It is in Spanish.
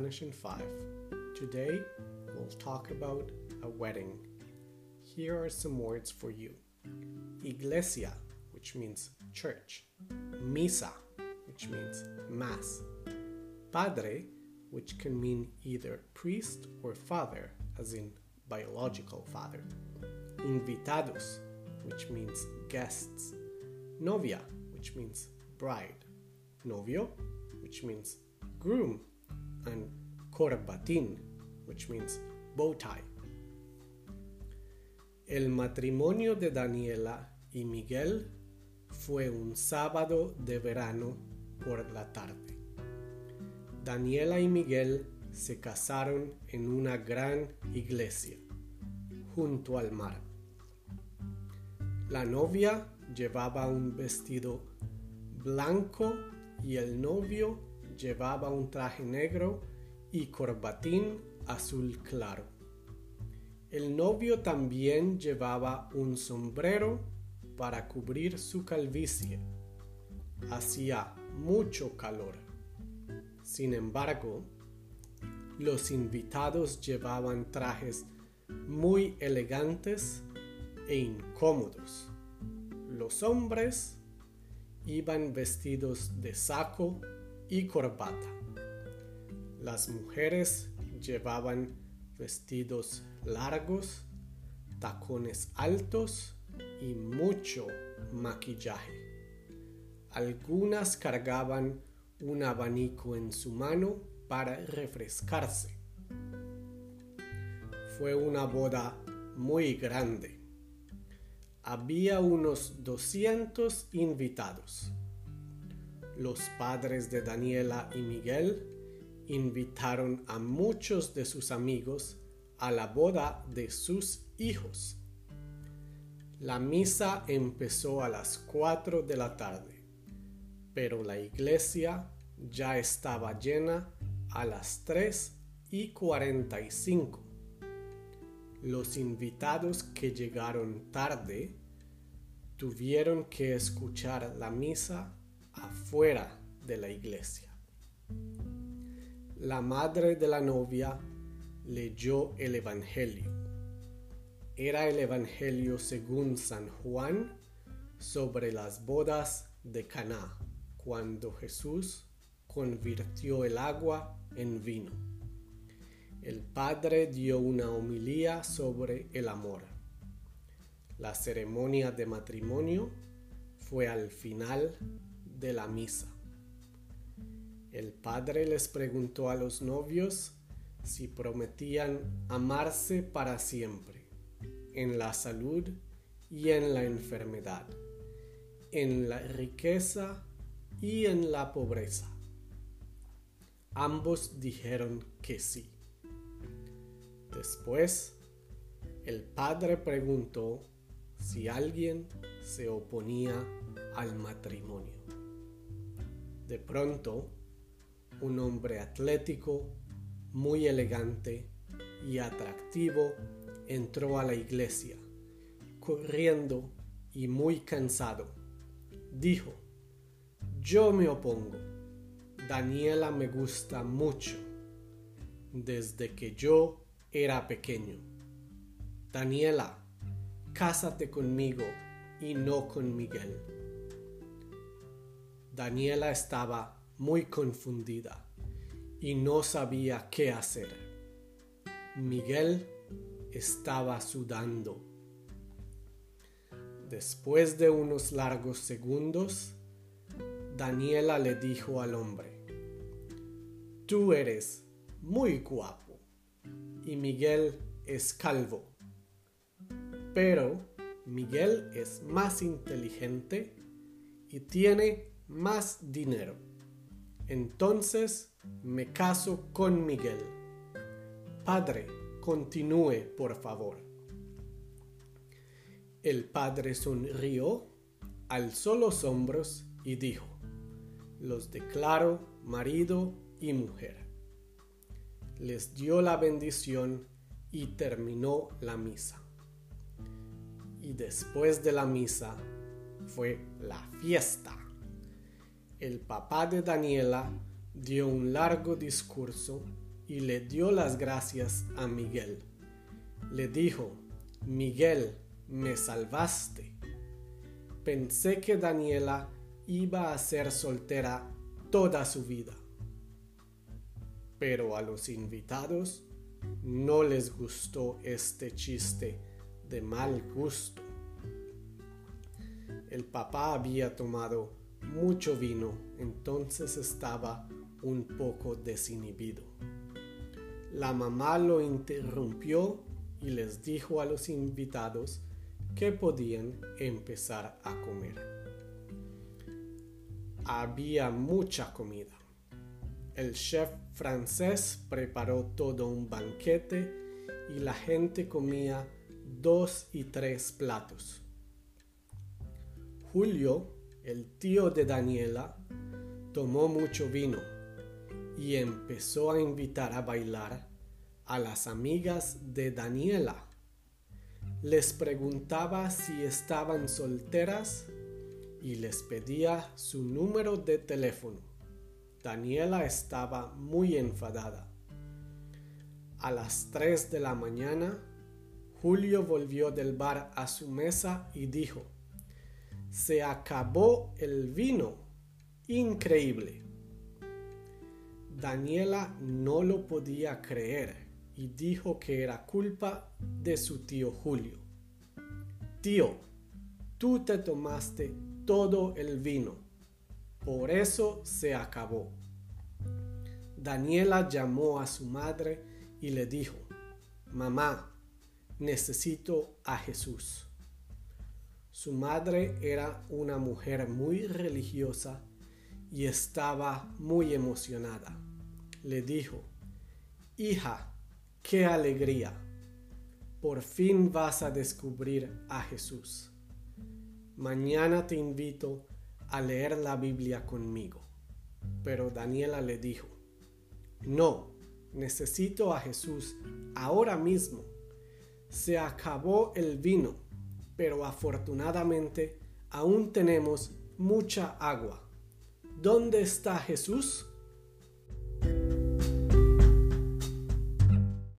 Spanish in 5. Today we'll talk about a wedding. Here are some words for you. Iglesia, which means church, Misa, which means mass, Padre, which can mean either priest or father, as in biological father, Invitados, which means guests, Novia, which means bride, Novio, which means groom, and corbatín, which means bow tie. El matrimonio de Daniela y Miguel fue un sábado de verano por la tarde. Daniela y Miguel se casaron en una gran iglesia junto al mar. La novia llevaba un vestido blanco y el novio llevaba un traje negro y corbatín azul claro. El novio también llevaba un sombrero para cubrir su calvicie. Hacía mucho calor. Sin embargo, los invitados llevaban trajes muy elegantes e incómodos. Los hombres iban vestidos de saco y corbata. Las mujeres llevaban vestidos largos, tacones altos y mucho maquillaje. Algunas cargaban un abanico en su mano para refrescarse. Fue una boda muy grande. Había unos 200 invitados los padres de Daniela y Miguel invitaron a muchos de sus amigos a la boda de sus hijos. La misa empezó a las 4 de la tarde, pero la iglesia ya estaba llena a las 3 y 45. Los invitados que llegaron tarde tuvieron que escuchar la misa afuera de la iglesia. La madre de la novia leyó el Evangelio. Era el Evangelio según San Juan sobre las bodas de Caná, cuando Jesús convirtió el agua en vino. El padre dio una homilía sobre el amor. La ceremonia de matrimonio fue al final de la misa. El padre les preguntó a los novios si prometían amarse para siempre, en la salud y en la enfermedad, en la riqueza y en la pobreza. Ambos dijeron que sí. Después, el padre preguntó si alguien se oponía al matrimonio. De pronto, un hombre atlético, muy elegante y atractivo entró a la iglesia, corriendo y muy cansado. Dijo, yo me opongo. Daniela me gusta mucho desde que yo era pequeño. Daniela, cásate conmigo y no con Miguel. Daniela estaba muy confundida y no sabía qué hacer. Miguel estaba sudando. Después de unos largos segundos, Daniela le dijo al hombre, Tú eres muy guapo y Miguel es calvo. Pero Miguel es más inteligente y tiene más dinero. Entonces me caso con Miguel. Padre, continúe, por favor. El padre sonrió, alzó los hombros y dijo, los declaro marido y mujer. Les dio la bendición y terminó la misa. Y después de la misa fue la fiesta el papá de Daniela dio un largo discurso y le dio las gracias a Miguel. Le dijo, Miguel, me salvaste. Pensé que Daniela iba a ser soltera toda su vida. Pero a los invitados no les gustó este chiste de mal gusto. El papá había tomado mucho vino, entonces estaba un poco desinhibido. La mamá lo interrumpió y les dijo a los invitados que podían empezar a comer. Había mucha comida. El chef francés preparó todo un banquete y la gente comía dos y tres platos. Julio, el tío de Daniela, tomó mucho vino y empezó a invitar a bailar a las amigas de Daniela. Les preguntaba si estaban solteras y les pedía su número de teléfono. Daniela estaba muy enfadada. A las 3 de la mañana, Julio volvió del bar a su mesa y dijo, Se acabó el vino. Increíble. Daniela no lo podía creer y dijo que era culpa de su tío Julio. Tío, tú te tomaste todo el vino. Por eso se acabó. Daniela llamó a su madre y le dijo, Mamá, necesito a Jesús. Su madre era una mujer muy religiosa y estaba muy emocionada. Le dijo, Hija, qué alegría. Por fin vas a descubrir a Jesús. Mañana te invito a leer la Biblia conmigo. Pero Daniela le dijo, no, necesito a Jesús ahora mismo. Se acabó el vino, pero afortunadamente aún tenemos mucha agua. ¿Dónde está Jesús?